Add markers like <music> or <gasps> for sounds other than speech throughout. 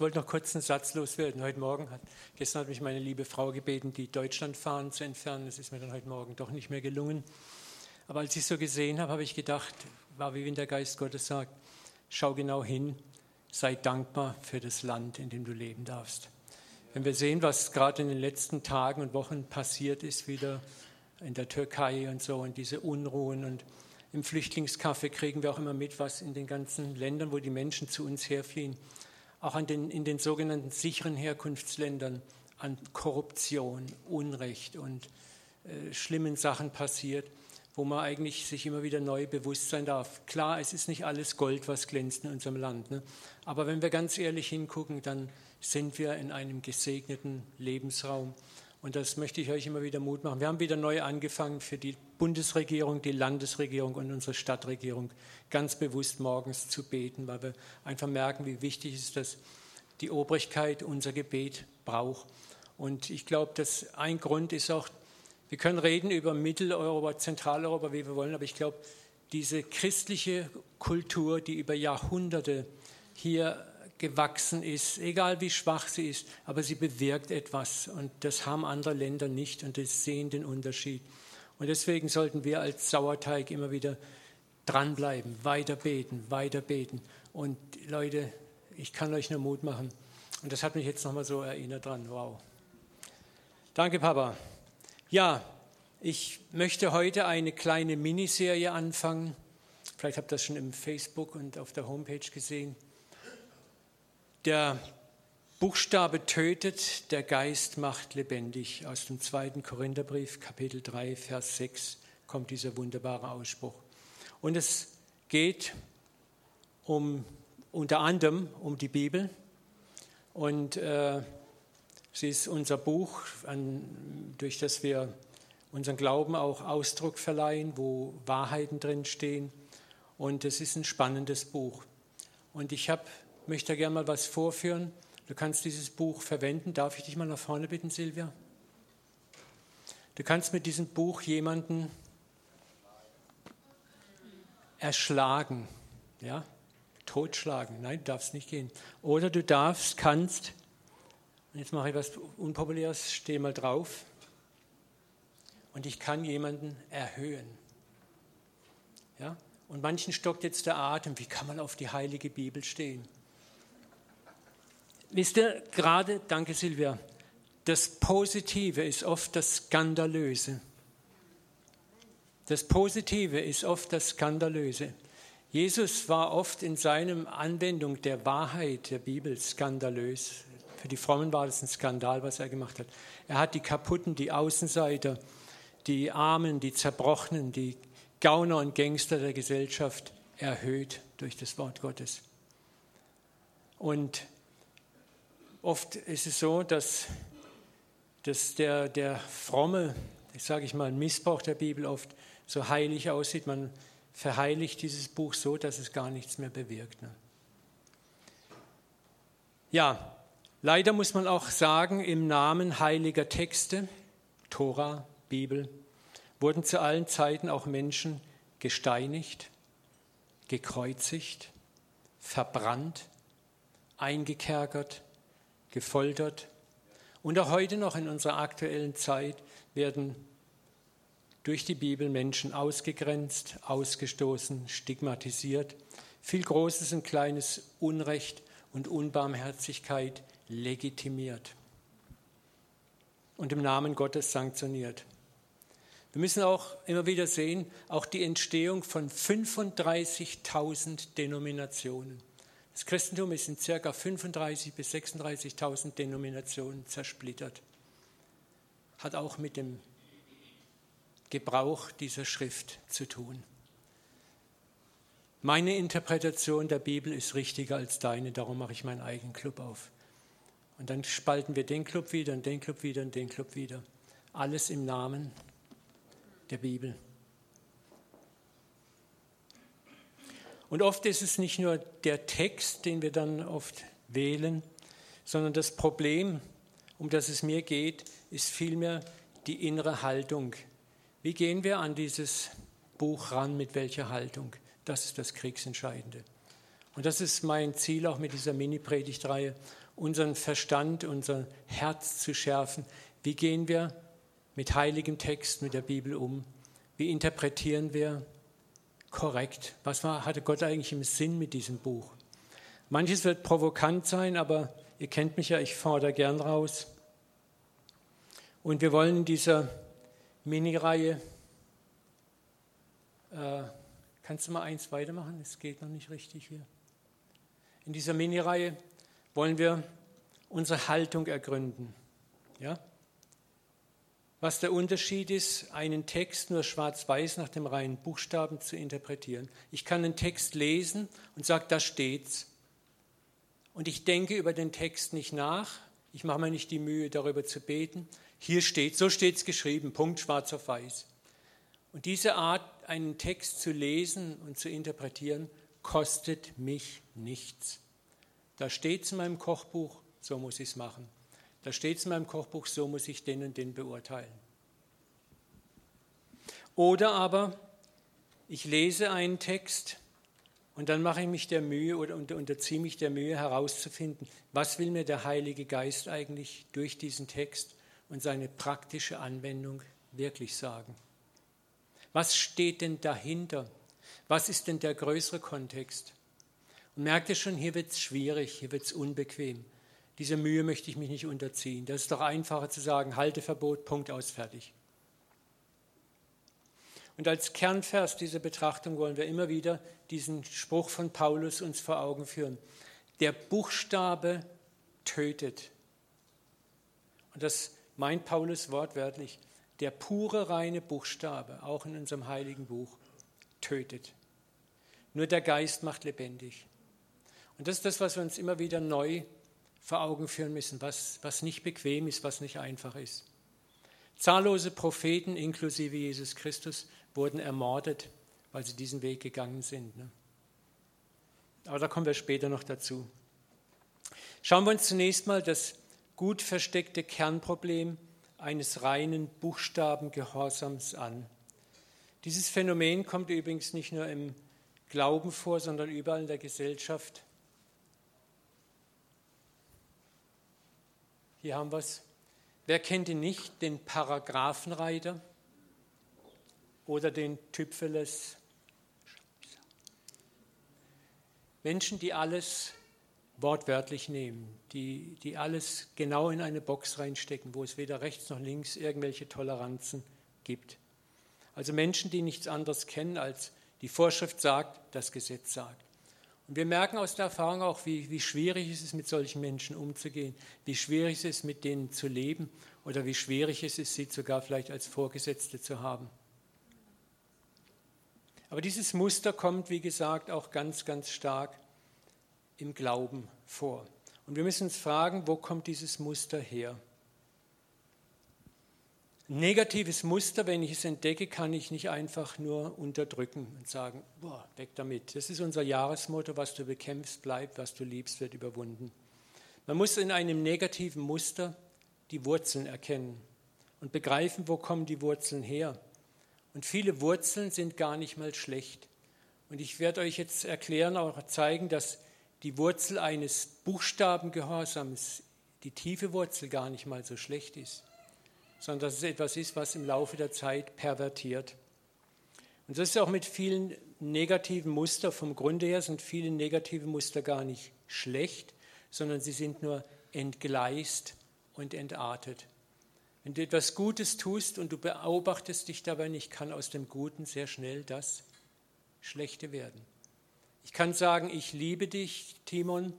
Ich wollte noch kurz einen Satz loswerden. Heute Morgen hat, gestern hat mich meine liebe Frau gebeten, die Deutschlandfahnen zu entfernen. Das ist mir dann heute Morgen doch nicht mehr gelungen. Aber als ich so gesehen habe, habe ich gedacht, war wie wenn der Geist Gottes sagt, schau genau hin, sei dankbar für das Land, in dem du leben darfst. Wenn wir sehen, was gerade in den letzten Tagen und Wochen passiert ist, wieder in der Türkei und so und diese Unruhen und im Flüchtlingscafé kriegen wir auch immer mit, was in den ganzen Ländern, wo die Menschen zu uns herfliehen, auch an den, in den sogenannten sicheren Herkunftsländern an Korruption, Unrecht und äh, schlimmen Sachen passiert, wo man eigentlich sich immer wieder neu bewusst sein darf. Klar, es ist nicht alles Gold, was glänzt in unserem Land, ne? aber wenn wir ganz ehrlich hingucken, dann sind wir in einem gesegneten Lebensraum. Und das möchte ich euch immer wieder Mut machen. Wir haben wieder neu angefangen für die Bundesregierung, die Landesregierung und unsere Stadtregierung ganz bewusst morgens zu beten, weil wir einfach merken, wie wichtig es ist, dass die Obrigkeit unser Gebet braucht. Und ich glaube, dass ein Grund ist auch, wir können reden über Mitteleuropa, Zentraleuropa, wie wir wollen, aber ich glaube, diese christliche Kultur, die über Jahrhunderte hier gewachsen ist, egal wie schwach sie ist, aber sie bewirkt etwas und das haben andere Länder nicht und das sehen den Unterschied. Und deswegen sollten wir als Sauerteig immer wieder dranbleiben, weiter beten, weiter beten. Und Leute, ich kann euch nur Mut machen. Und das hat mich jetzt nochmal so erinnert dran. Wow. Danke, Papa. Ja, ich möchte heute eine kleine Miniserie anfangen. Vielleicht habt ihr das schon im Facebook und auf der Homepage gesehen. Der Buchstabe tötet, der Geist macht lebendig. Aus dem zweiten Korintherbrief, Kapitel 3, Vers 6, kommt dieser wunderbare Ausspruch. Und es geht um, unter anderem um die Bibel. Und äh, sie ist unser Buch, an, durch das wir unseren Glauben auch Ausdruck verleihen, wo Wahrheiten drin stehen. Und es ist ein spannendes Buch. Und ich habe möchte da gerne mal was vorführen. Du kannst dieses Buch verwenden. Darf ich dich mal nach vorne bitten, Silvia? Du kannst mit diesem Buch jemanden erschlagen, ja, totschlagen. Nein, du darfst nicht gehen. Oder du darfst, kannst, jetzt mache ich was Unpopuläres, stehe mal drauf, und ich kann jemanden erhöhen. Ja? Und manchen stockt jetzt der Atem, wie kann man auf die heilige Bibel stehen? Wisst ihr, gerade, danke Silvia, das Positive ist oft das Skandalöse. Das Positive ist oft das Skandalöse. Jesus war oft in seiner Anwendung der Wahrheit der Bibel skandalös. Für die Frommen war das ein Skandal, was er gemacht hat. Er hat die Kaputten, die Außenseiter, die Armen, die Zerbrochenen, die Gauner und Gangster der Gesellschaft erhöht durch das Wort Gottes. Und Oft ist es so, dass, dass der, der fromme, sage ich mal, Missbrauch der Bibel oft so heilig aussieht. Man verheiligt dieses Buch so, dass es gar nichts mehr bewirkt. Ne? Ja, leider muss man auch sagen, im Namen heiliger Texte, Tora, Bibel, wurden zu allen Zeiten auch Menschen gesteinigt, gekreuzigt, verbrannt, eingekerkert, gefoltert. Und auch heute noch in unserer aktuellen Zeit werden durch die Bibel Menschen ausgegrenzt, ausgestoßen, stigmatisiert. Viel Großes und Kleines Unrecht und Unbarmherzigkeit legitimiert und im Namen Gottes sanktioniert. Wir müssen auch immer wieder sehen, auch die Entstehung von 35.000 Denominationen. Das Christentum ist in ca. 35.000 bis 36.000 Denominationen zersplittert. Hat auch mit dem Gebrauch dieser Schrift zu tun. Meine Interpretation der Bibel ist richtiger als deine, darum mache ich meinen eigenen Club auf. Und dann spalten wir den Club wieder und den Club wieder und den Club wieder. Alles im Namen der Bibel. Und oft ist es nicht nur der Text, den wir dann oft wählen, sondern das Problem, um das es mir geht, ist vielmehr die innere Haltung. Wie gehen wir an dieses Buch ran, mit welcher Haltung. Das ist das Kriegsentscheidende. Und das ist mein Ziel auch mit dieser Mini-Predigtreihe, unseren Verstand, unser Herz zu schärfen. Wie gehen wir mit heiligem Text, mit der Bibel um? Wie interpretieren wir korrekt? Was war, hatte Gott eigentlich im Sinn mit diesem Buch? Manches wird provokant sein, aber ihr kennt mich ja, ich fordere gern raus. Und wir wollen in dieser Mini-Reihe, äh, kannst du mal eins weitermachen? Es geht noch nicht richtig hier. In dieser Mini-Reihe wollen wir unsere Haltung ergründen. Ja? Was der Unterschied ist, einen Text nur schwarz-weiß nach dem reinen Buchstaben zu interpretieren. Ich kann einen Text lesen und sage, da steht's. Und ich denke über den Text nicht nach. Ich mache mir nicht die Mühe, darüber zu beten. Hier steht, so steht es geschrieben, Punkt schwarz auf weiß. Und diese Art, einen Text zu lesen und zu interpretieren, kostet mich nichts. Da steht es in meinem Kochbuch, so muss ich es machen. Da steht es in meinem Kochbuch, so muss ich den und den beurteilen. Oder aber ich lese einen Text und dann mache ich mich der Mühe oder unterziehe mich der Mühe herauszufinden, was will mir der Heilige Geist eigentlich durch diesen Text und seine praktische Anwendung wirklich sagen. Was steht denn dahinter? Was ist denn der größere Kontext? Und merkt ihr schon, hier wird es schwierig, hier wird es unbequem. Diese Mühe möchte ich mich nicht unterziehen. Das ist doch einfacher zu sagen, Halteverbot, Punkt aus, fertig. Und als Kernvers dieser Betrachtung wollen wir immer wieder diesen Spruch von Paulus uns vor Augen führen. Der Buchstabe tötet. Und das meint Paulus wortwörtlich. Der pure, reine Buchstabe, auch in unserem heiligen Buch, tötet. Nur der Geist macht lebendig. Und das ist das, was wir uns immer wieder neu vor Augen führen müssen, was, was nicht bequem ist, was nicht einfach ist. Zahllose Propheten, inklusive Jesus Christus, wurden ermordet, weil sie diesen Weg gegangen sind. Ne? Aber da kommen wir später noch dazu. Schauen wir uns zunächst mal das gut versteckte Kernproblem eines reinen Buchstabengehorsams an. Dieses Phänomen kommt übrigens nicht nur im Glauben vor, sondern überall in der Gesellschaft. Hier haben wir es. Wer kennt ihn nicht? Den Paragraphenreiter oder den Typfeles. Menschen, die alles wortwörtlich nehmen, die, die alles genau in eine Box reinstecken, wo es weder rechts noch links irgendwelche Toleranzen gibt. Also Menschen, die nichts anderes kennen, als die Vorschrift sagt, das Gesetz sagt. Und wir merken aus der Erfahrung auch, wie, wie schwierig es ist, mit solchen Menschen umzugehen, wie schwierig es ist, mit denen zu leben oder wie schwierig es ist, sie sogar vielleicht als Vorgesetzte zu haben. Aber dieses Muster kommt, wie gesagt, auch ganz, ganz stark im Glauben vor. Und wir müssen uns fragen, wo kommt dieses Muster her? Negatives Muster, wenn ich es entdecke, kann ich nicht einfach nur unterdrücken und sagen, boah, weg damit. Das ist unser Jahresmotto, was du bekämpfst, bleibt, was du liebst, wird überwunden. Man muss in einem negativen Muster die Wurzeln erkennen und begreifen, wo kommen die Wurzeln her. Und viele Wurzeln sind gar nicht mal schlecht. Und ich werde euch jetzt erklären, auch zeigen, dass die Wurzel eines Buchstabengehorsams, die tiefe Wurzel gar nicht mal so schlecht ist, sondern dass es etwas ist, was im Laufe der Zeit pervertiert. Und das ist auch mit vielen negativen Mustern. Vom Grunde her sind viele negative Muster gar nicht schlecht, sondern sie sind nur entgleist und entartet. Wenn du etwas Gutes tust und du beobachtest dich dabei nicht, kann aus dem Guten sehr schnell das Schlechte werden. Ich kann sagen, ich liebe dich, Timon,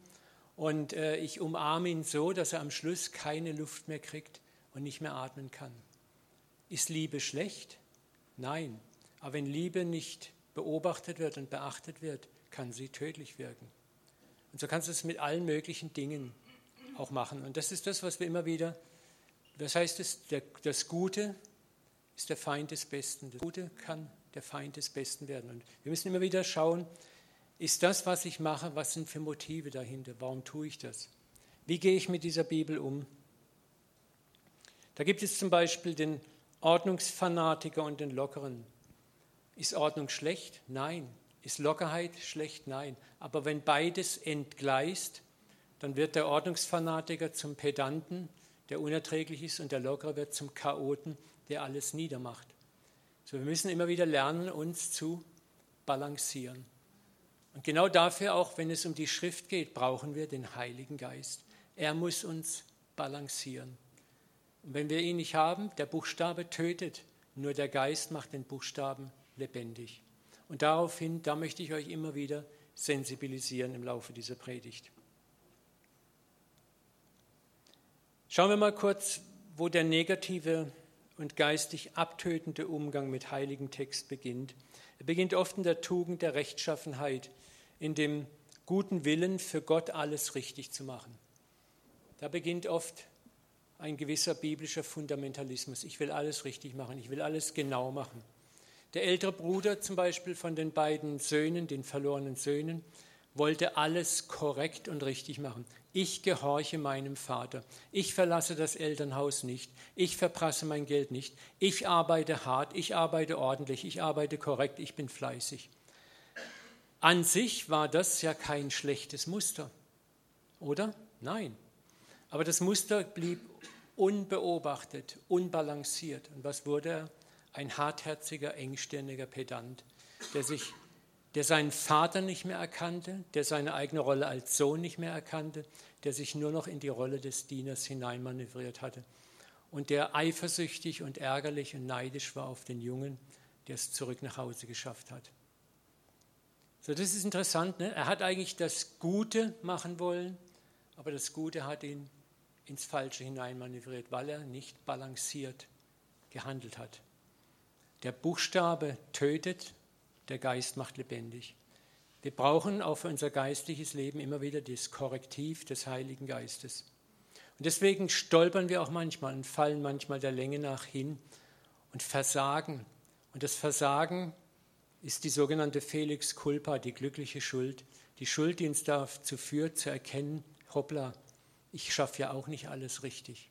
und äh, ich umarme ihn so, dass er am Schluss keine Luft mehr kriegt und nicht mehr atmen kann. Ist Liebe schlecht? Nein. Aber wenn Liebe nicht beobachtet wird und beachtet wird, kann sie tödlich wirken. Und so kannst du es mit allen möglichen Dingen auch machen. Und das ist das, was wir immer wieder das heißt, es, der, das Gute ist der Feind des Besten. Das Gute kann der Feind des Besten werden. Und wir müssen immer wieder schauen, ist das, was ich mache, was sind für Motive dahinter? Warum tue ich das? Wie gehe ich mit dieser Bibel um? Da gibt es zum Beispiel den Ordnungsfanatiker und den Lockeren. Ist Ordnung schlecht? Nein. Ist Lockerheit schlecht? Nein. Aber wenn beides entgleist, dann wird der Ordnungsfanatiker zum Pedanten, der unerträglich ist, und der Lockere wird zum Chaoten, der alles niedermacht. So, wir müssen immer wieder lernen, uns zu balancieren. Und genau dafür, auch wenn es um die Schrift geht, brauchen wir den Heiligen Geist. Er muss uns balancieren. Und wenn wir ihn nicht haben, der Buchstabe tötet, nur der Geist macht den Buchstaben lebendig. Und daraufhin, da möchte ich euch immer wieder sensibilisieren im Laufe dieser Predigt. Schauen wir mal kurz, wo der negative und geistig abtötende Umgang mit heiligen Text beginnt. Er beginnt oft in der Tugend der Rechtschaffenheit, in dem guten Willen für Gott alles richtig zu machen. Da beginnt oft ein gewisser biblischer Fundamentalismus. Ich will alles richtig machen, ich will alles genau machen. Der ältere Bruder zum Beispiel von den beiden Söhnen, den verlorenen Söhnen, wollte alles korrekt und richtig machen. Ich gehorche meinem Vater. Ich verlasse das Elternhaus nicht. Ich verprasse mein Geld nicht. Ich arbeite hart. Ich arbeite ordentlich. Ich arbeite korrekt. Ich bin fleißig. An sich war das ja kein schlechtes Muster, oder? Nein. Aber das Muster blieb unbeobachtet, unbalanciert. Und was wurde er? Ein hartherziger, engstirniger Pedant, der, sich, der seinen Vater nicht mehr erkannte, der seine eigene Rolle als Sohn nicht mehr erkannte, der sich nur noch in die Rolle des Dieners hineinmanövriert hatte und der eifersüchtig und ärgerlich und neidisch war auf den Jungen, der es zurück nach Hause geschafft hat. So, das ist interessant. Ne? Er hat eigentlich das Gute machen wollen, aber das Gute hat ihn ins Falsche hineinmanövriert, weil er nicht balanciert gehandelt hat. Der Buchstabe tötet, der Geist macht lebendig. Wir brauchen auch für unser geistliches Leben immer wieder das Korrektiv des Heiligen Geistes. Und deswegen stolpern wir auch manchmal und fallen manchmal der Länge nach hin und versagen. Und das Versagen ist die sogenannte Felix Culpa, die glückliche Schuld. Die Schuld, die uns dazu führt, zu erkennen, hoppla, ich schaffe ja auch nicht alles richtig.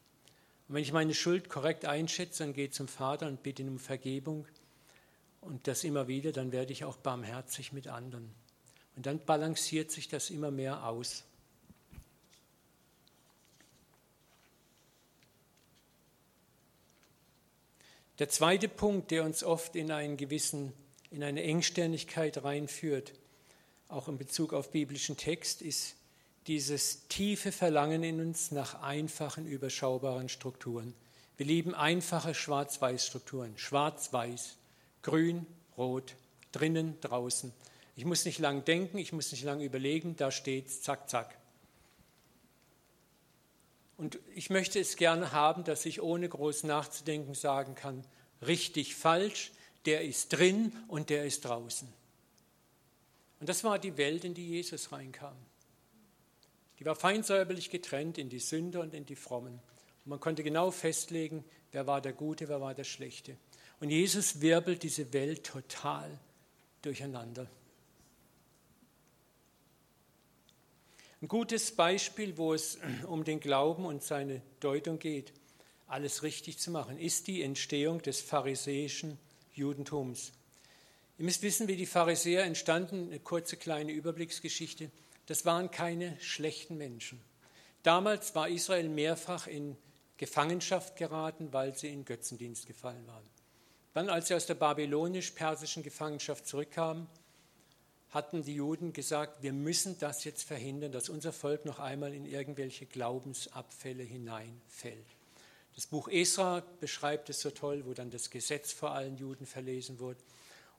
Und wenn ich meine Schuld korrekt einschätze und gehe zum Vater und bitte ihn um Vergebung und das immer wieder, dann werde ich auch barmherzig mit anderen. Und dann balanciert sich das immer mehr aus. Der zweite Punkt, der uns oft in einen gewissen in eine Engständigkeit reinführt, auch in Bezug auf biblischen Text, ist dieses tiefe Verlangen in uns nach einfachen, überschaubaren Strukturen. Wir lieben einfache Schwarz-Weiß-Strukturen. Schwarz-Weiß, grün, rot, drinnen, draußen. Ich muss nicht lang denken, ich muss nicht lang überlegen, da steht's, zack, zack. Und ich möchte es gerne haben, dass ich ohne groß nachzudenken sagen kann, richtig, falsch, der ist drin und der ist draußen. Und das war die Welt, in die Jesus reinkam. Die war feinsäuberlich getrennt in die Sünder und in die Frommen. Und man konnte genau festlegen, wer war der Gute, wer war der Schlechte. Und Jesus wirbelt diese Welt total durcheinander. Ein gutes Beispiel, wo es <clears throat> um den Glauben und seine Deutung geht, alles richtig zu machen, ist die Entstehung des pharisäischen Judentums. Ihr müsst wissen, wie die Pharisäer entstanden, eine kurze kleine Überblicksgeschichte. Das waren keine schlechten Menschen. Damals war Israel mehrfach in Gefangenschaft geraten, weil sie in Götzendienst gefallen waren. Dann, als sie aus der babylonisch-persischen Gefangenschaft zurückkamen, hatten die Juden gesagt, wir müssen das jetzt verhindern, dass unser Volk noch einmal in irgendwelche Glaubensabfälle hineinfällt. Das Buch Esra beschreibt es so toll, wo dann das Gesetz vor allen Juden verlesen wurde.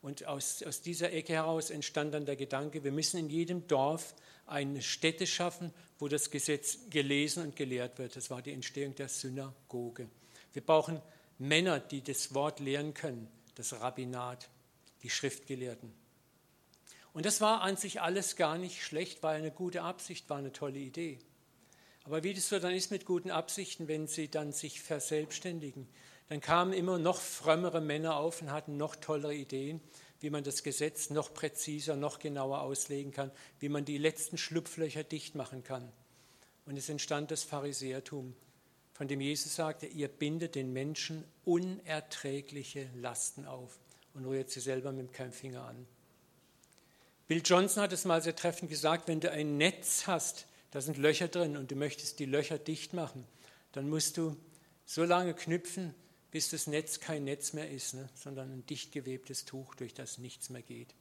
Und aus, aus dieser Ecke heraus entstand dann der Gedanke, wir müssen in jedem Dorf eine Stätte schaffen, wo das Gesetz gelesen und gelehrt wird. Das war die Entstehung der Synagoge. Wir brauchen Männer, die das Wort lehren können, das Rabbinat, die Schriftgelehrten. Und das war an sich alles gar nicht schlecht, war eine gute Absicht, war eine tolle Idee. Aber wie das so dann ist mit guten Absichten, wenn sie dann sich verselbstständigen, dann kamen immer noch frömmere Männer auf und hatten noch tollere Ideen, wie man das Gesetz noch präziser, noch genauer auslegen kann, wie man die letzten Schlupflöcher dicht machen kann. Und es entstand das Pharisäertum, von dem Jesus sagte, ihr bindet den Menschen unerträgliche Lasten auf. und rührt sie selber mit keinem Finger an. Bill Johnson hat es mal sehr treffend gesagt, wenn du ein Netz hast, da sind Löcher drin und du möchtest die Löcher dicht machen, dann musst du so lange knüpfen, bis das Netz kein Netz mehr ist, ne, sondern ein dicht gewebtes Tuch, durch das nichts mehr geht.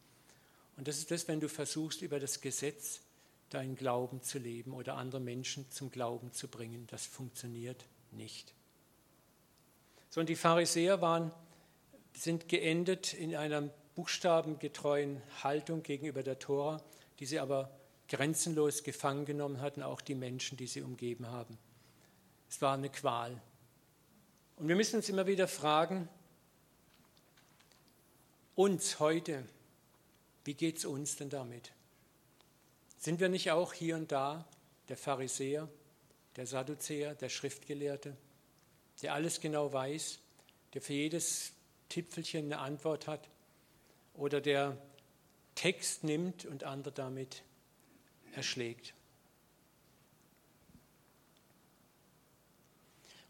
Und das ist das, wenn du versuchst, über das Gesetz deinen Glauben zu leben oder andere Menschen zum Glauben zu bringen. Das funktioniert nicht. So, und die Pharisäer waren, sind geendet in einer buchstabengetreuen Haltung gegenüber der Tora, die sie aber grenzenlos gefangen genommen hatten, auch die Menschen, die sie umgeben haben. Es war eine Qual. Und wir müssen uns immer wieder fragen, uns heute, wie geht es uns denn damit? Sind wir nicht auch hier und da der Pharisäer, der Sadduzäer, der Schriftgelehrte, der alles genau weiß, der für jedes Tipfelchen eine Antwort hat oder der Text nimmt und andere damit erschlägt?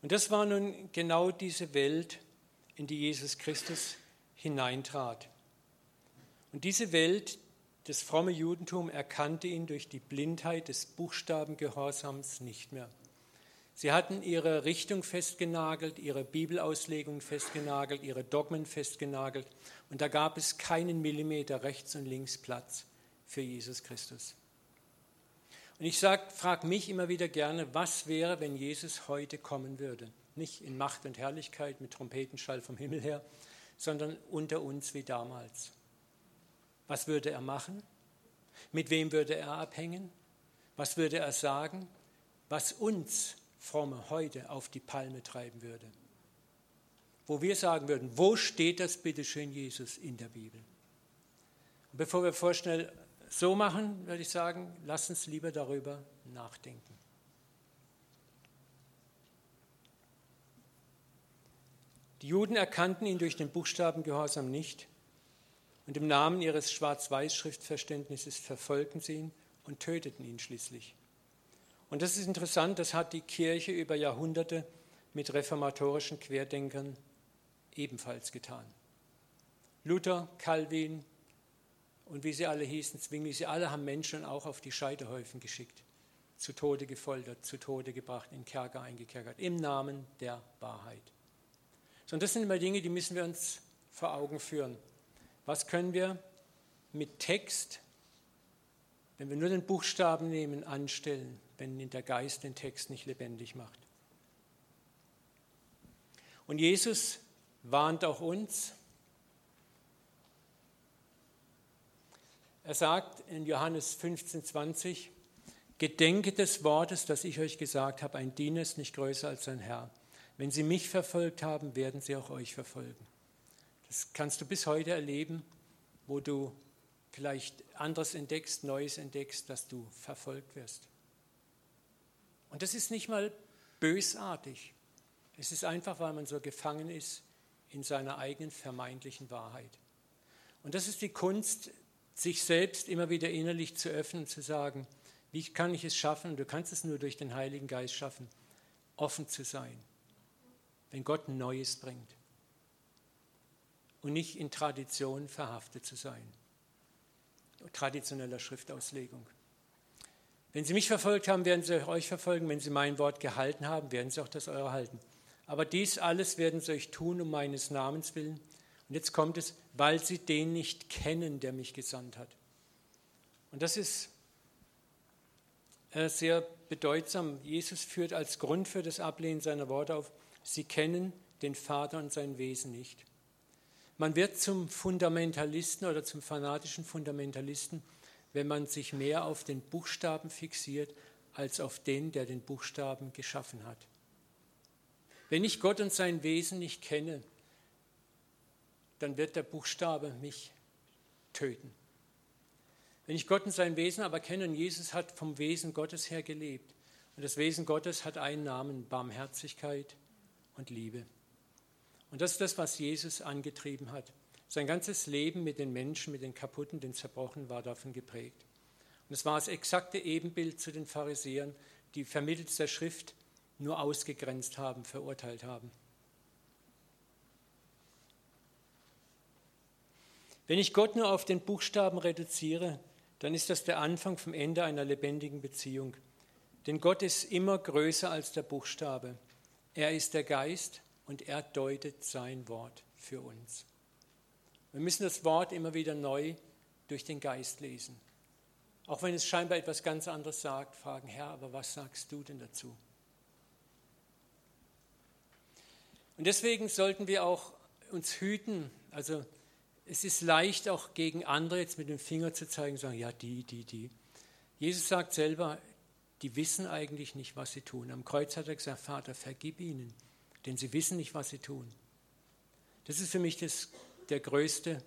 Und das war nun genau diese Welt, in die Jesus Christus hineintrat. Und diese Welt, das fromme Judentum, erkannte ihn durch die Blindheit des Buchstabengehorsams nicht mehr. Sie hatten ihre Richtung festgenagelt, ihre Bibelauslegung festgenagelt, ihre Dogmen festgenagelt und da gab es keinen Millimeter rechts und links Platz für Jesus Christus. Und ich frage mich immer wieder gerne, was wäre, wenn Jesus heute kommen würde? Nicht in Macht und Herrlichkeit mit Trompetenschall vom Himmel her, sondern unter uns wie damals. Was würde er machen? Mit wem würde er abhängen? Was würde er sagen? Was uns Fromme heute auf die Palme treiben würde. Wo wir sagen würden, wo steht das bitteschön Jesus in der Bibel? Bevor wir vorschnell so machen, würde ich sagen, lass uns lieber darüber nachdenken. Die Juden erkannten ihn durch den Buchstabengehorsam nicht und im Namen ihres Schwarz-Weiß-Schriftverständnisses verfolgten sie ihn und töteten ihn schließlich. Und das ist interessant, das hat die Kirche über Jahrhunderte mit reformatorischen Querdenkern ebenfalls getan. Luther, Calvin, und wie sie alle hießen, Zwingli, sie alle haben Menschen auch auf die Scheiterhäufen geschickt, zu Tode gefoltert, zu Tode gebracht, in Kerker eingekerkert, im Namen der Wahrheit. So, und das sind immer Dinge, die müssen wir uns vor Augen führen. Was können wir mit Text, wenn wir nur den Buchstaben nehmen, anstellen, wenn der Geist den Text nicht lebendig macht? Und Jesus warnt auch uns, Er sagt in Johannes 15, 20, Gedenke des Wortes, das ich euch gesagt habe, ein Diener ist nicht größer als sein Herr. Wenn sie mich verfolgt haben, werden sie auch euch verfolgen. Das kannst du bis heute erleben, wo du vielleicht anderes entdeckst, Neues entdeckst, dass du verfolgt wirst. Und das ist nicht mal bösartig. Es ist einfach, weil man so gefangen ist in seiner eigenen vermeintlichen Wahrheit. Und das ist die Kunst sich selbst immer wieder innerlich zu öffnen zu sagen, wie kann ich es schaffen, du kannst es nur durch den Heiligen Geist schaffen, offen zu sein, wenn Gott Neues bringt und nicht in Tradition verhaftet zu sein, traditioneller Schriftauslegung. Wenn Sie mich verfolgt haben, werden Sie euch verfolgen. Wenn Sie mein Wort gehalten haben, werden Sie auch das eure halten. Aber dies alles werden Sie euch tun um meines Namens willen, und jetzt kommt es, weil sie den nicht kennen, der mich gesandt hat. Und das ist äh, sehr bedeutsam. Jesus führt als Grund für das Ablehnen seiner Worte auf, sie kennen den Vater und sein Wesen nicht. Man wird zum Fundamentalisten oder zum fanatischen Fundamentalisten, wenn man sich mehr auf den Buchstaben fixiert, als auf den, der den Buchstaben geschaffen hat. Wenn ich Gott und sein Wesen nicht kenne, dann wird der Buchstabe mich töten. Wenn ich Gott und sein Wesen aber kenne, und Jesus hat vom Wesen Gottes her gelebt, und das Wesen Gottes hat einen Namen, Barmherzigkeit und Liebe. Und das ist das, was Jesus angetrieben hat. Sein ganzes Leben mit den Menschen, mit den Kaputten, den Zerbrochenen war davon geprägt. Und es war das exakte Ebenbild zu den Pharisäern, die vermittels der Schrift nur ausgegrenzt haben, verurteilt haben. Wenn ich Gott nur auf den Buchstaben reduziere, dann ist das der Anfang vom Ende einer lebendigen Beziehung. Denn Gott ist immer größer als der Buchstabe. Er ist der Geist und er deutet sein Wort für uns. Wir müssen das Wort immer wieder neu durch den Geist lesen. Auch wenn es scheinbar etwas ganz anderes sagt, fragen, Herr, aber was sagst du denn dazu? Und deswegen sollten wir auch uns hüten. Also es ist leicht auch gegen andere jetzt mit dem Finger zu zeigen, sagen, ja, die, die, die. Jesus sagt selber, die wissen eigentlich nicht, was sie tun. Am Kreuz hat er gesagt, Vater, vergib ihnen, denn sie wissen nicht, was sie tun. Das ist für mich das, der größte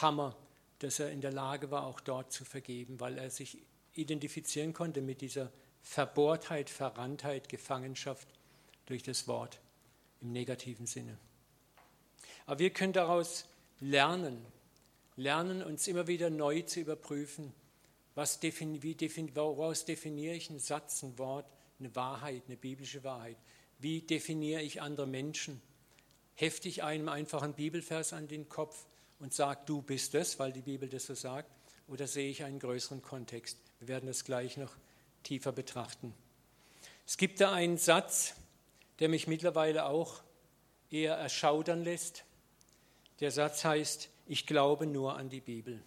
Hammer, dass er in der Lage war, auch dort zu vergeben, weil er sich identifizieren konnte mit dieser Verbohrtheit, Verranntheit, Gefangenschaft durch das Wort im negativen Sinne. Aber wir können daraus lernen, lernen uns immer wieder neu zu überprüfen, was defini wie defini woraus definiere ich einen Satz, ein Wort, eine Wahrheit, eine biblische Wahrheit? Wie definiere ich andere Menschen? Hefte ich einem einfach einen Bibelvers an den Kopf und sage, du bist es, weil die Bibel das so sagt? Oder sehe ich einen größeren Kontext? Wir werden das gleich noch tiefer betrachten. Es gibt da einen Satz, der mich mittlerweile auch eher erschaudern lässt. Der Satz heißt, ich glaube nur an die Bibel.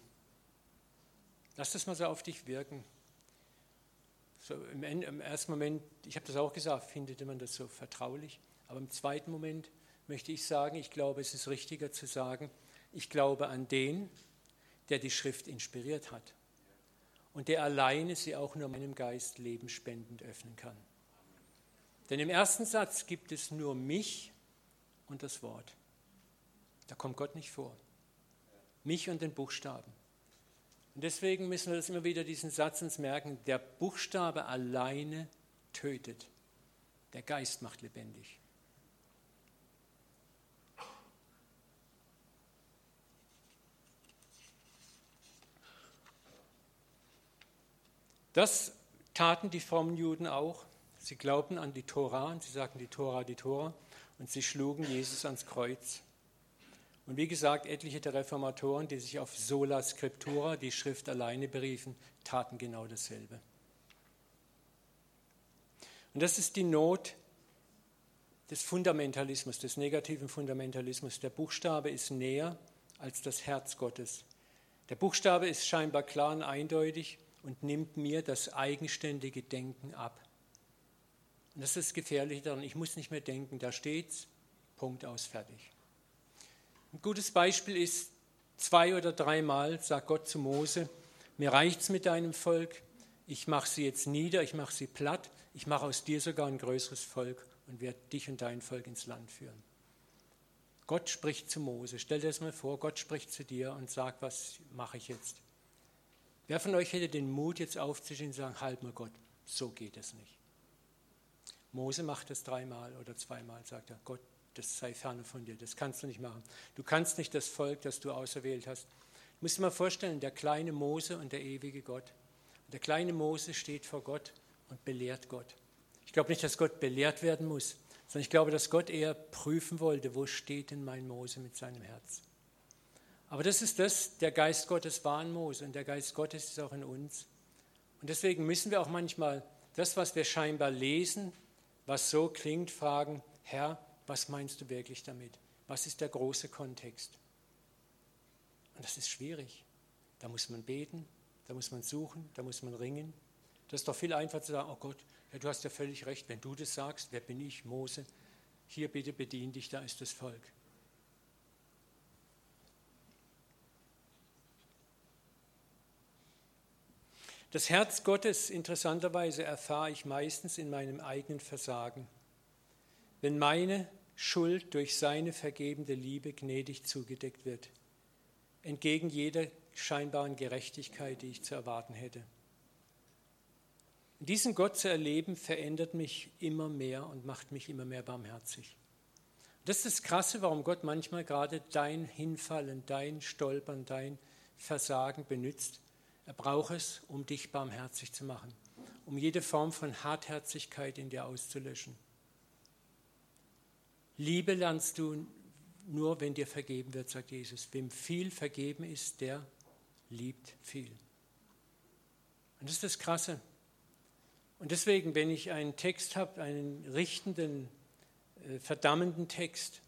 Lass das mal so auf dich wirken. So im, im ersten Moment, ich habe das auch gesagt, findet man das so vertraulich. Aber im zweiten Moment möchte ich sagen, ich glaube, es ist richtiger zu sagen, ich glaube an den, der die Schrift inspiriert hat und der alleine sie auch nur meinem Geist lebensspendend öffnen kann. Denn im ersten Satz gibt es nur mich und das Wort. Da kommt Gott nicht vor. Mich und den Buchstaben. Und deswegen müssen wir das immer wieder diesen Satz uns merken, der Buchstabe alleine tötet, der Geist macht lebendig. Das taten die frommen Juden auch. Sie glaubten an die Tora und sie sagten die Tora, die Tora und sie schlugen Jesus ans Kreuz. Und wie gesagt, etliche der Reformatoren, die sich auf sola scriptura, die Schrift alleine beriefen, taten genau dasselbe. Und das ist die Not des Fundamentalismus, des negativen Fundamentalismus. Der Buchstabe ist näher als das Herz Gottes. Der Buchstabe ist scheinbar klar und eindeutig und nimmt mir das eigenständige Denken ab. Und das ist gefährlich daran. Ich muss nicht mehr denken, da steht's, Punkt aus, fertig. Ein gutes Beispiel ist, zwei oder dreimal sagt Gott zu Mose, mir reicht's mit deinem Volk, ich mache sie jetzt nieder, ich mache sie platt, ich mache aus dir sogar ein größeres Volk und werde dich und dein Volk ins Land führen. Gott spricht zu Mose. Stell dir das mal vor, Gott spricht zu dir und sagt, was mache ich jetzt? Wer von euch hätte den Mut, jetzt aufzustehen und sagen, halt mal Gott, so geht es nicht. Mose macht es dreimal oder zweimal, sagt er, Gott, das sei ferne von dir, das kannst du nicht machen. Du kannst nicht das Volk, das du auserwählt hast. Du musst dir mal vorstellen, der kleine Mose und der ewige Gott. Der kleine Mose steht vor Gott und belehrt Gott. Ich glaube nicht, dass Gott belehrt werden muss, sondern ich glaube, dass Gott eher prüfen wollte, wo steht denn mein Mose mit seinem Herz. Aber das ist das, der Geist Gottes war in Mose und der Geist Gottes ist auch in uns. Und deswegen müssen wir auch manchmal das, was wir scheinbar lesen, was so klingt, fragen, Herr, was meinst du wirklich damit? Was ist der große Kontext? Und das ist schwierig. Da muss man beten, da muss man suchen, da muss man ringen. Das ist doch viel einfacher zu sagen, oh Gott, ja, du hast ja völlig recht, wenn du das sagst, wer bin ich, Mose? Hier bitte bedien dich, da ist das Volk. Das Herz Gottes, interessanterweise, erfahre ich meistens in meinem eigenen Versagen. Wenn meine Schuld durch seine vergebende Liebe gnädig zugedeckt wird, entgegen jeder scheinbaren Gerechtigkeit, die ich zu erwarten hätte. Diesen Gott zu erleben, verändert mich immer mehr und macht mich immer mehr barmherzig. Das ist das Krasse, warum Gott manchmal gerade dein Hinfallen, dein Stolpern, dein Versagen benutzt. Er braucht es, um dich barmherzig zu machen, um jede Form von Hartherzigkeit in dir auszulöschen. Liebe lernst du nur wenn dir vergeben wird, sagt Jesus. Wem viel vergeben ist, der liebt viel. Und das ist das Krasse. Und deswegen, wenn ich einen Text habe, einen richtenden, äh, verdammenden Text,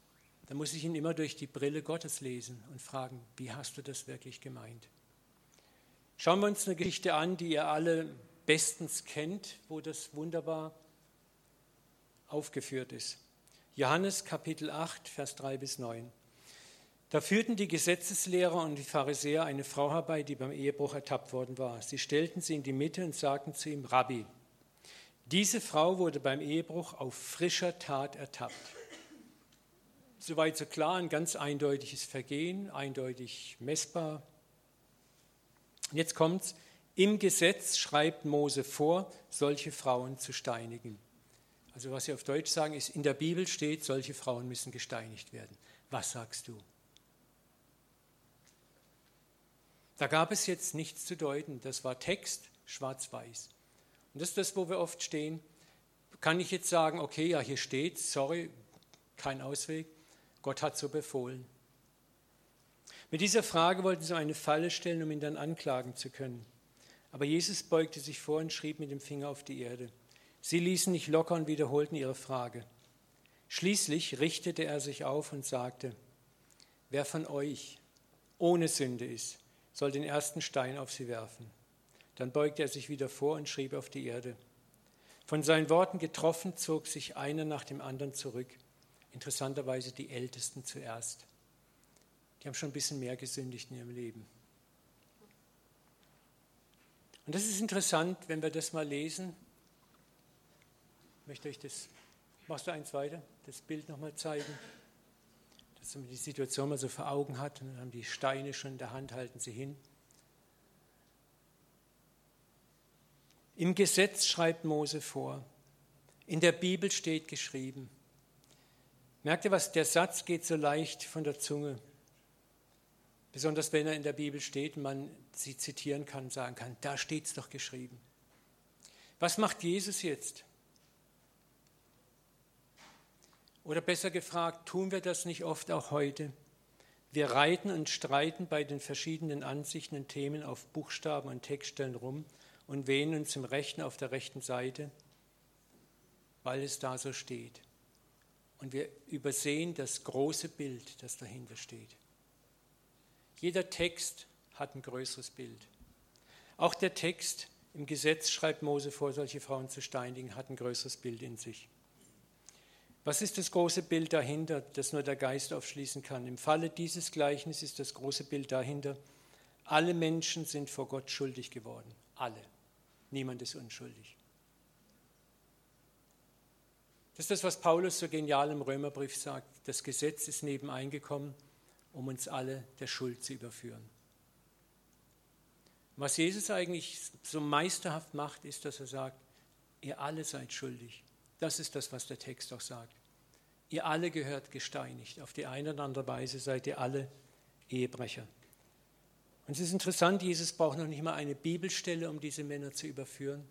dann muss ich ihn immer durch die Brille Gottes lesen und fragen, wie hast du das wirklich gemeint? Schauen wir uns eine Geschichte an, die ihr alle bestens kennt, wo das wunderbar aufgeführt ist. Johannes Kapitel 8, Vers 3 bis 9. Da führten die Gesetzeslehrer und die Pharisäer eine Frau herbei, die beim Ehebruch ertappt worden war. Sie stellten sie in die Mitte und sagten zu ihm, Rabbi, diese Frau wurde beim Ehebruch auf frischer Tat ertappt. Soweit so klar, ein ganz eindeutiges Vergehen, eindeutig messbar. Und jetzt kommt's. Im Gesetz schreibt Mose vor, solche Frauen zu steinigen. Also was Sie auf Deutsch sagen, ist, in der Bibel steht, solche Frauen müssen gesteinigt werden. Was sagst du? Da gab es jetzt nichts zu deuten. Das war Text, schwarz-weiß. Und das ist das, wo wir oft stehen. Kann ich jetzt sagen, okay, ja, hier steht, sorry, kein Ausweg. Gott hat so befohlen. Mit dieser Frage wollten sie eine Falle stellen, um ihn dann anklagen zu können. Aber Jesus beugte sich vor und schrieb mit dem Finger auf die Erde. Sie ließen nicht locker und wiederholten ihre Frage. Schließlich richtete er sich auf und sagte, wer von euch ohne Sünde ist, soll den ersten Stein auf sie werfen. Dann beugte er sich wieder vor und schrieb auf die Erde. Von seinen Worten getroffen zog sich einer nach dem anderen zurück. Interessanterweise die Ältesten zuerst. Die haben schon ein bisschen mehr gesündigt in ihrem Leben. Und das ist interessant, wenn wir das mal lesen. Möchte euch das, machst du eins weiter, das Bild nochmal zeigen dass man die Situation mal so vor Augen hat und dann haben die Steine schon in der Hand, halten sie hin. Im Gesetz schreibt Mose vor, in der Bibel steht geschrieben. Merkt ihr was, der Satz geht so leicht von der Zunge. Besonders wenn er in der Bibel steht und man sie zitieren kann, sagen kann, da steht es doch geschrieben. Was macht Jesus jetzt? Oder besser gefragt, tun wir das nicht oft auch heute? Wir reiten und streiten bei den verschiedenen Ansichten und Themen auf Buchstaben und Textstellen rum und wehen uns im Rechten auf der rechten Seite, weil es da so steht. Und wir übersehen das große Bild, das dahinter steht. Jeder Text hat ein größeres Bild. Auch der Text im Gesetz schreibt Mose vor, solche Frauen zu steinigen, hat ein größeres Bild in sich. Was ist das große Bild dahinter, das nur der Geist aufschließen kann? Im Falle dieses Gleichnisses ist das große Bild dahinter, alle Menschen sind vor Gott schuldig geworden. Alle. Niemand ist unschuldig. Das ist das, was Paulus so genial im Römerbrief sagt. Das Gesetz ist nebeneingekommen, um uns alle der Schuld zu überführen. Was Jesus eigentlich so meisterhaft macht, ist, dass er sagt, ihr alle seid schuldig. Das ist das, was der Text auch sagt. Ihr alle gehört gesteinigt. Auf die eine oder andere Weise seid ihr alle Ehebrecher. Und es ist interessant, Jesus braucht noch nicht mal eine Bibelstelle, um diese Männer zu überführen.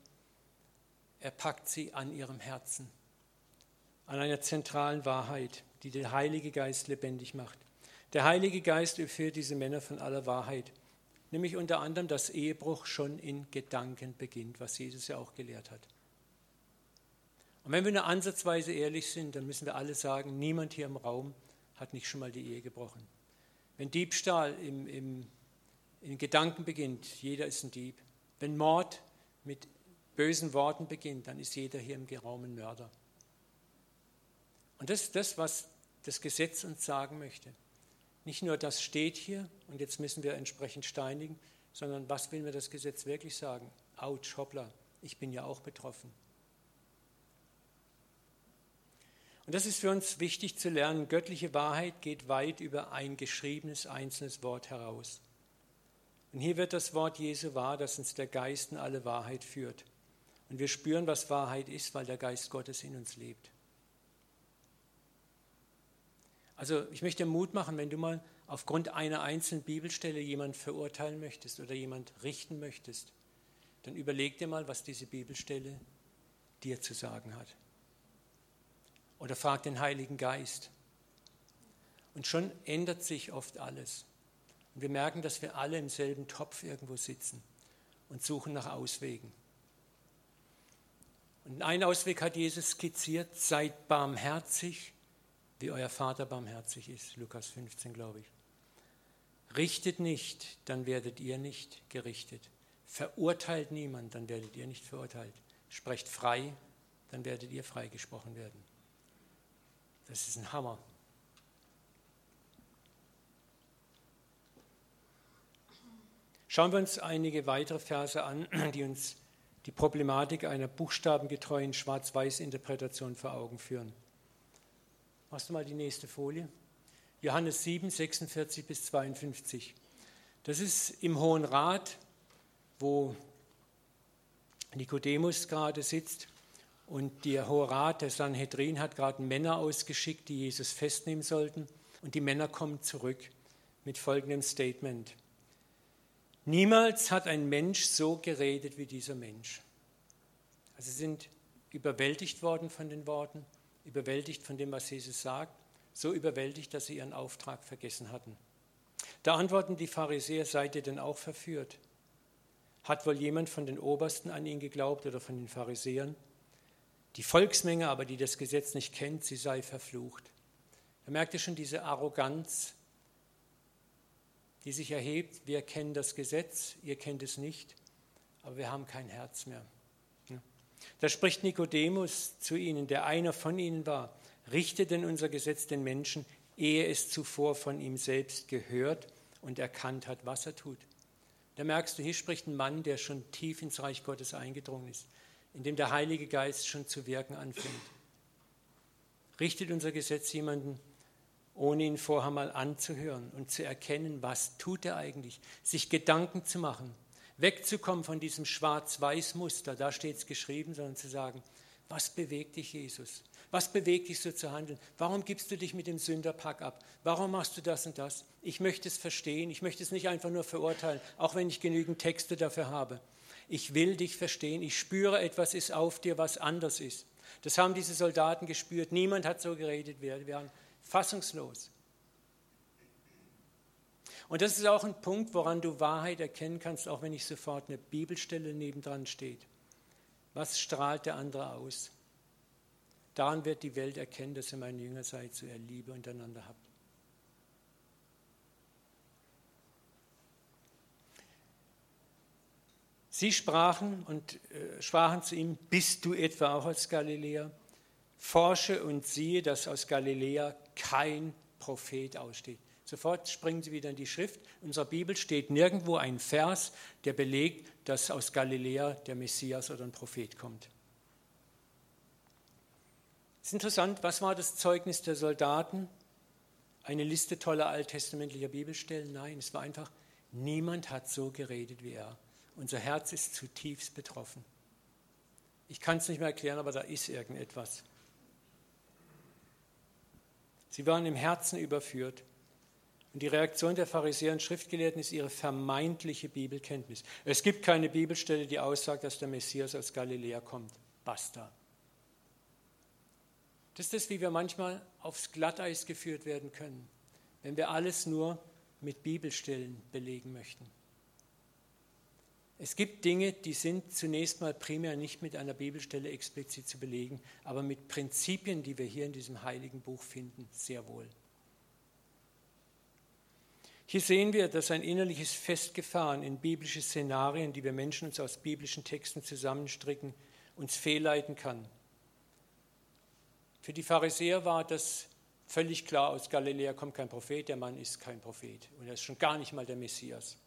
Er packt sie an ihrem Herzen, an einer zentralen Wahrheit, die der Heilige Geist lebendig macht. Der Heilige Geist überführt diese Männer von aller Wahrheit, nämlich unter anderem, dass Ehebruch schon in Gedanken beginnt, was Jesus ja auch gelehrt hat. Und wenn wir nur ansatzweise ehrlich sind, dann müssen wir alle sagen, niemand hier im Raum hat nicht schon mal die Ehe gebrochen. Wenn Diebstahl im, im, in Gedanken beginnt, jeder ist ein Dieb. Wenn Mord mit bösen Worten beginnt, dann ist jeder hier im Raum ein Mörder. Und das ist das, was das Gesetz uns sagen möchte. Nicht nur das steht hier und jetzt müssen wir entsprechend steinigen, sondern was will mir das Gesetz wirklich sagen? Autsch, hoppla, ich bin ja auch betroffen. Und das ist für uns wichtig zu lernen. Göttliche Wahrheit geht weit über ein geschriebenes einzelnes Wort heraus. Und hier wird das Wort Jesu wahr, das uns der Geist in alle Wahrheit führt. Und wir spüren, was Wahrheit ist, weil der Geist Gottes in uns lebt. Also ich möchte Mut machen, wenn du mal aufgrund einer einzelnen Bibelstelle jemand verurteilen möchtest oder jemand richten möchtest, dann überleg dir mal, was diese Bibelstelle dir zu sagen hat. Oder frag den Heiligen Geist. Und schon ändert sich oft alles. Und wir merken, dass wir alle im selben Topf irgendwo sitzen und suchen nach Auswegen. Und einen Ausweg hat Jesus skizziert, seid barmherzig, wie euer Vater barmherzig ist. Lukas 15, glaube ich. Richtet nicht, dann werdet ihr nicht gerichtet. Verurteilt niemand, dann werdet ihr nicht verurteilt. Sprecht frei, dann werdet ihr freigesprochen werden. Das ist ein Hammer. Schauen wir uns einige weitere Verse an, <clears throat> die uns die Problematik einer buchstabengetreuen Schwarz-Weiß-Interpretation vor Augen führen. Machst du mal die nächste Folie? Johannes 7, 46 bis 52. Das ist im Hohen Rat, wo Nikodemus gerade sitzt und der Hohe Rat, der Sanhedrin, hat gerade Männer ausgeschickt, die Jesus festnehmen sollten. Und die Männer kommen zurück mit folgendem Statement. Niemals hat ein Mensch so geredet wie dieser Mensch. Also sie sind überwältigt worden von den Worten, überwältigt von dem, was Jesus sagt, so überwältigt, dass sie ihren Auftrag vergessen hatten. Da antworten die Pharisäer, seid ihr denn auch verführt? Hat wohl jemand von den Obersten an ihn geglaubt oder von den Pharisäern? Die Volksmenge aber, die das Gesetz nicht kennt, sie sei verflucht. Da merkt ihr schon diese Arroganz, die sich erhebt, wir kennen das Gesetz, ihr kennt es nicht, aber wir haben kein Herz mehr. Da spricht Nikodemus zu ihnen, der einer von ihnen war, richte denn unser Gesetz den Menschen, ehe es zuvor von ihm selbst gehört und erkannt hat, was er tut. Da merkst du, hier spricht ein Mann, der schon tief ins Reich Gottes eingedrungen ist, in dem der Heilige Geist schon zu wirken anfängt. Richtet unser Gesetz jemanden ohne ihn vorher mal anzuhören und zu erkennen, was tut er eigentlich, sich Gedanken zu machen, wegzukommen von diesem Schwarz-Weiß-Muster, da steht es geschrieben, sondern zu sagen, was bewegt dich, Jesus? Was bewegt dich so zu handeln? Warum gibst du dich mit dem Sünderpack ab? Warum machst du das und das? Ich möchte es verstehen. Ich möchte es nicht einfach nur verurteilen, auch wenn ich genügend Texte dafür habe. Ich will dich verstehen. Ich spüre, etwas ist auf dir, was anders ist. Das haben diese Soldaten gespürt. Niemand hat so geredet. Wir waren fassungslos. Und das ist auch ein Punkt, woran du Wahrheit erkennen kannst, auch wenn nicht sofort eine Bibelstelle nebendran steht. Was strahlt der andere aus? Daran wird die Welt erkennen, dass ihr meine Jünger seid, so ihr Liebe untereinander habt. Sie sprachen und äh, sprachen zu ihm, bist du etwa auch aus Galiläa? Forsche und siehe, dass aus Galiläa kein Prophet aussteht. Sofort springen Sie wieder in die Schrift. In unserer Bibel steht nirgendwo ein Vers, der belegt, dass aus Galiläa der Messias oder ein Prophet kommt. Es ist interessant, was war das Zeugnis der Soldaten? Eine Liste toller alttestamentlicher Bibelstellen? Nein, es war einfach, niemand hat so geredet wie er. Unser Herz ist zutiefst betroffen. Ich kann es nicht mehr erklären, aber da ist irgendetwas. Sie waren im Herzen überführt. Und die Reaktion der Pharisäer und Schriftgelehrten ist ihre vermeintliche Bibelkenntnis. Es gibt keine Bibelstelle, die aussagt, dass der Messias aus Galiläa kommt. Basta. Das ist das, wie wir manchmal aufs Glatteis geführt werden können, wenn wir alles nur mit Bibelstellen belegen möchten. Es gibt Dinge, die sind zunächst mal primär nicht mit einer Bibelstelle explizit zu belegen, aber mit Prinzipien, die wir hier in diesem heiligen Buch finden, sehr wohl. Hier sehen wir, dass ein innerliches Festgefahren in biblische Szenarien, die wir Menschen uns aus biblischen Texten zusammenstricken, uns fehlleiten kann. Für die Pharisäer war das völlig klar, aus Galiläa kommt kein Prophet, der Mann ist kein Prophet und er ist schon gar nicht mal der Messias.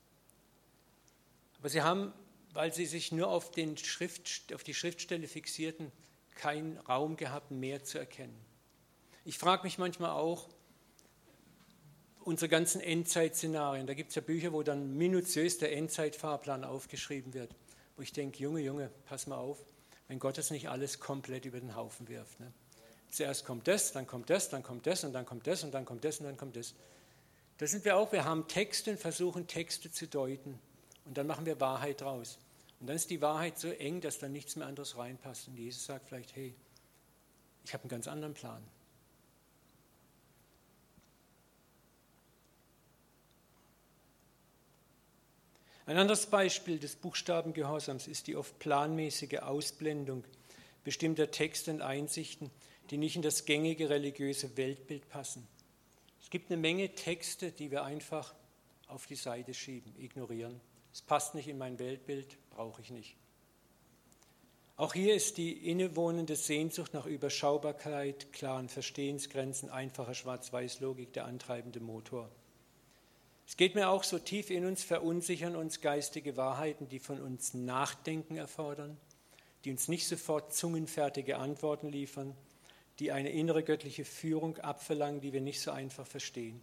Aber sie haben, weil sie sich nur auf, den Schrift, auf die Schriftstelle fixierten, keinen Raum gehabt, mehr zu erkennen. Ich frage mich manchmal auch, unsere ganzen Endzeitszenarien, da gibt es ja Bücher, wo dann minutiös der Endzeitfahrplan aufgeschrieben wird, wo ich denke, Junge, Junge, pass mal auf, wenn Gott das nicht alles komplett über den Haufen wirft. Ne? Zuerst kommt das, dann kommt das, dann kommt das und dann kommt das und dann kommt das und dann kommt das. Da sind wir auch, wir haben Texte und versuchen Texte zu deuten. Und dann machen wir Wahrheit draus. Und dann ist die Wahrheit so eng, dass da nichts mehr anderes reinpasst. Und Jesus sagt vielleicht, hey, ich habe einen ganz anderen Plan. Ein anderes Beispiel des Buchstabengehorsams ist die oft planmäßige Ausblendung bestimmter Texte und Einsichten, die nicht in das gängige religiöse Weltbild passen. Es gibt eine Menge Texte, die wir einfach auf die Seite schieben, ignorieren. Es passt nicht in mein Weltbild, brauche ich nicht. Auch hier ist die innewohnende Sehnsucht nach Überschaubarkeit, klaren Verstehensgrenzen, einfacher Schwarz-Weiß-Logik der antreibende Motor. Es geht mir auch so tief in uns, verunsichern uns geistige Wahrheiten, die von uns Nachdenken erfordern, die uns nicht sofort zungenfertige Antworten liefern, die eine innere göttliche Führung abverlangen, die wir nicht so einfach verstehen.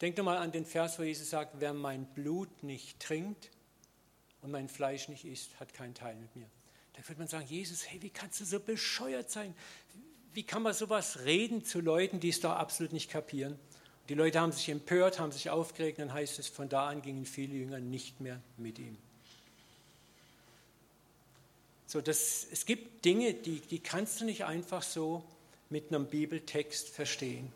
Denkt doch mal an den Vers, wo Jesus sagt, wer mein Blut nicht trinkt und mein Fleisch nicht isst, hat keinen Teil mit mir. Da würde man sagen, Jesus, hey, wie kannst du so bescheuert sein? Wie kann man sowas reden zu Leuten, die es doch absolut nicht kapieren? Die Leute haben sich empört, haben sich aufgeregt, dann heißt es, von da an gingen viele Jünger nicht mehr mit ihm. So, das, es gibt Dinge, die, die kannst du nicht einfach so mit einem Bibeltext verstehen.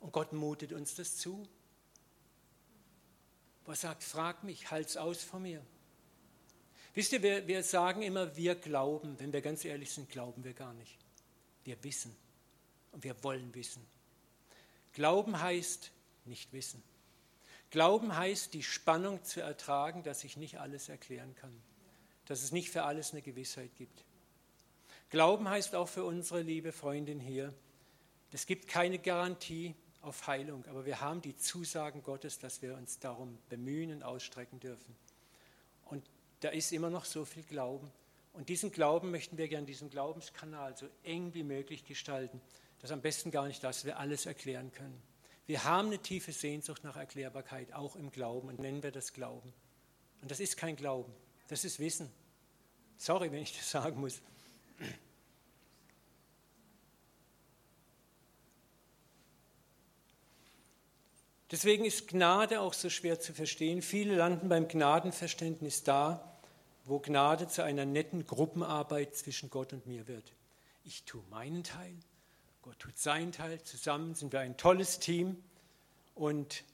Und Gott mutet uns das zu. Was sagt, frag mich, halt's aus vor mir. Wisst ihr, wir, wir sagen immer, wir glauben. Wenn wir ganz ehrlich sind, glauben wir gar nicht. Wir wissen und wir wollen wissen. Glauben heißt nicht wissen. Glauben heißt, die Spannung zu ertragen, dass ich nicht alles erklären kann, dass es nicht für alles eine Gewissheit gibt. Glauben heißt auch für unsere liebe Freundin hier, es gibt keine Garantie auf Heilung, aber wir haben die Zusagen Gottes, dass wir uns darum bemühen und ausstrecken dürfen. Und da ist immer noch so viel Glauben. Und diesen Glauben möchten wir gerne, diesen Glaubenskanal so eng wie möglich gestalten, dass am besten gar nicht, dass wir alles erklären können. Wir haben eine tiefe Sehnsucht nach Erklärbarkeit, auch im Glauben, und nennen wir das Glauben. Und das ist kein Glauben, das ist Wissen. Sorry, wenn ich das sagen muss. Deswegen ist Gnade auch so schwer zu verstehen. Viele landen beim Gnadenverständnis da, wo Gnade zu einer netten Gruppenarbeit zwischen Gott und mir wird. Ich tue meinen Teil, Gott tut seinen Teil, zusammen sind wir ein tolles Team und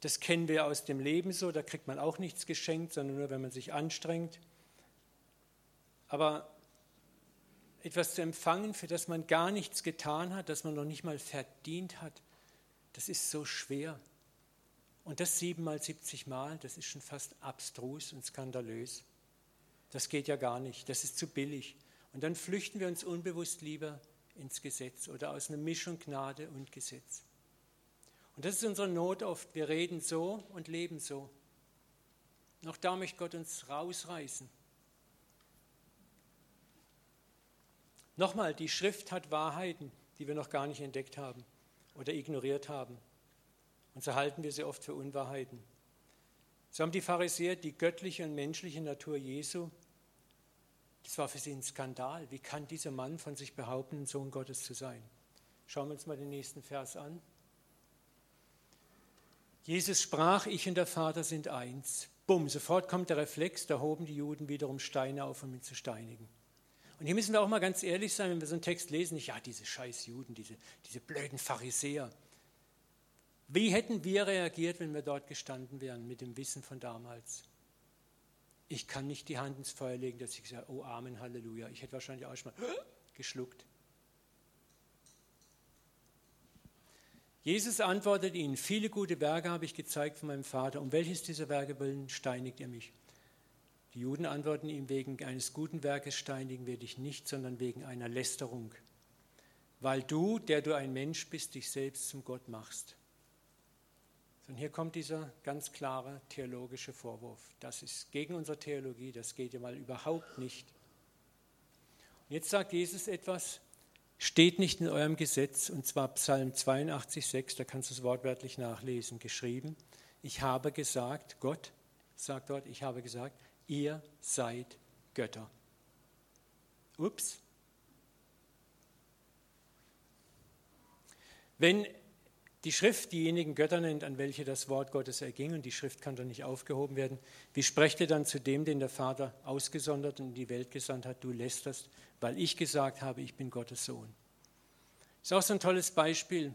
das kennen wir aus dem Leben so, da kriegt man auch nichts geschenkt, sondern nur, wenn man sich anstrengt. Aber etwas zu empfangen, für das man gar nichts getan hat, das man noch nicht mal verdient hat, das ist so schwer. Und das siebenmal, siebzig Mal, das ist schon fast abstrus und skandalös. Das geht ja gar nicht, das ist zu billig. Und dann flüchten wir uns unbewusst lieber ins Gesetz oder aus einer Mischung Gnade und Gesetz. Und das ist unsere Not oft. Wir reden so und leben so. Noch da möchte Gott uns rausreißen. Nochmal, die Schrift hat Wahrheiten, die wir noch gar nicht entdeckt haben oder ignoriert haben. Und so halten wir sie oft für Unwahrheiten. So haben die Pharisäer die göttliche und menschliche Natur Jesu, das war für sie ein Skandal. Wie kann dieser Mann von sich behaupten, ein Sohn Gottes zu sein? Schauen wir uns mal den nächsten Vers an. Jesus sprach, ich und der Vater sind eins. Bumm, sofort kommt der Reflex, da hoben die Juden wiederum Steine auf, um ihn zu steinigen. Und hier müssen wir auch mal ganz ehrlich sein, wenn wir so einen Text lesen, ja, diese scheiß Juden, diese, diese blöden Pharisäer. Wie hätten wir reagiert, wenn wir dort gestanden wären mit dem Wissen von damals? Ich kann nicht die Hand ins Feuer legen, dass ich sage, oh Amen, Halleluja. Ich hätte wahrscheinlich auch schon mal <gasps> geschluckt. Jesus antwortet ihnen, viele gute Werke habe ich gezeigt von meinem Vater. Um welches dieser Werke willen steinigt ihr mich? Die Juden antworten ihm, wegen eines guten Werkes steinigen wir dich nicht, sondern wegen einer Lästerung, weil du, der du ein Mensch bist, dich selbst zum Gott machst. Und hier kommt dieser ganz klare theologische Vorwurf. Das ist gegen unsere Theologie, das geht ja mal überhaupt nicht. Und jetzt sagt Jesus etwas, steht nicht in eurem Gesetz, und zwar Psalm 82, 6, da kannst du es wortwörtlich nachlesen, geschrieben. Ich habe gesagt, Gott sagt dort, ich habe gesagt, ihr seid Götter. Ups. Wenn die Schrift diejenigen Götter nennt, an welche das Wort Gottes erging, und die Schrift kann doch nicht aufgehoben werden, wie sprecht ihr dann zu dem, den der Vater ausgesondert und in die Welt gesandt hat, du lästerst, weil ich gesagt habe, ich bin Gottes Sohn. Das ist auch so ein tolles Beispiel,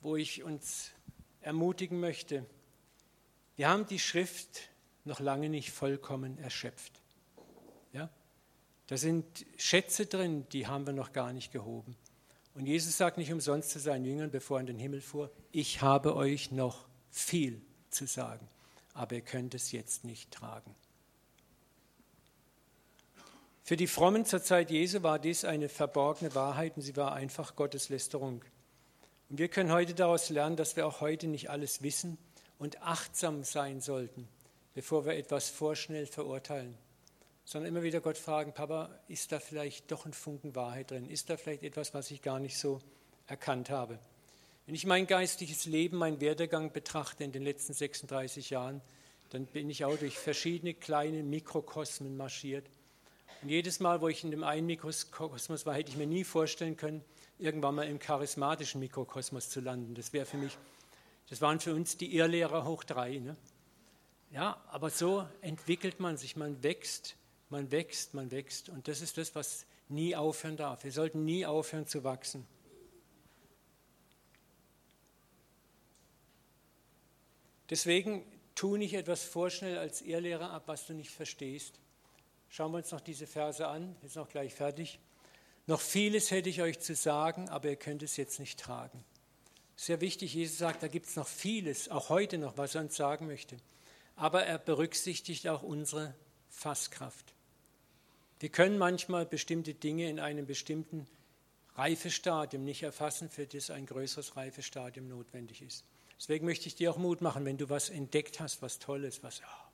wo ich uns ermutigen möchte. Wir haben die Schrift noch lange nicht vollkommen erschöpft. Ja? Da sind Schätze drin, die haben wir noch gar nicht gehoben. Und Jesus sagt nicht umsonst zu seinen Jüngern, bevor er in den Himmel fuhr, ich habe euch noch viel zu sagen, aber ihr könnt es jetzt nicht tragen. Für die Frommen zur Zeit Jesu war dies eine verborgene Wahrheit und sie war einfach Gotteslästerung. Und wir können heute daraus lernen, dass wir auch heute nicht alles wissen und achtsam sein sollten, bevor wir etwas vorschnell verurteilen, sondern immer wieder Gott fragen, Papa, ist da vielleicht doch ein Funken Wahrheit drin? Ist da vielleicht etwas, was ich gar nicht so erkannt habe? Wenn ich mein geistliches Leben, meinen Werdegang betrachte in den letzten 36 Jahren, dann bin ich auch durch verschiedene kleine Mikrokosmen marschiert. Und jedes Mal, wo ich in dem einen Mikrokosmos war, hätte ich mir nie vorstellen können, irgendwann mal im charismatischen Mikrokosmos zu landen. Das wäre für mich, das waren für uns die Irrlehrer hoch drei. Ne? Ja, aber so entwickelt man sich, man wächst, man wächst, man wächst. Und das ist das, was nie aufhören darf. Wir sollten nie aufhören zu wachsen. Deswegen tu nicht etwas vorschnell als Irrlehrer ab, was du nicht verstehst. Schauen wir uns noch diese Verse an, jetzt noch gleich fertig. Noch vieles hätte ich euch zu sagen, aber ihr könnt es jetzt nicht tragen. Sehr wichtig, Jesus sagt, da gibt es noch vieles, auch heute noch, was er uns sagen möchte. Aber er berücksichtigt auch unsere Fasskraft. Wir können manchmal bestimmte Dinge in einem bestimmten Reifestadium nicht erfassen, für das ein größeres Reifestadium notwendig ist. Deswegen möchte ich dir auch Mut machen, wenn du was entdeckt hast, was Tolles, was, ja,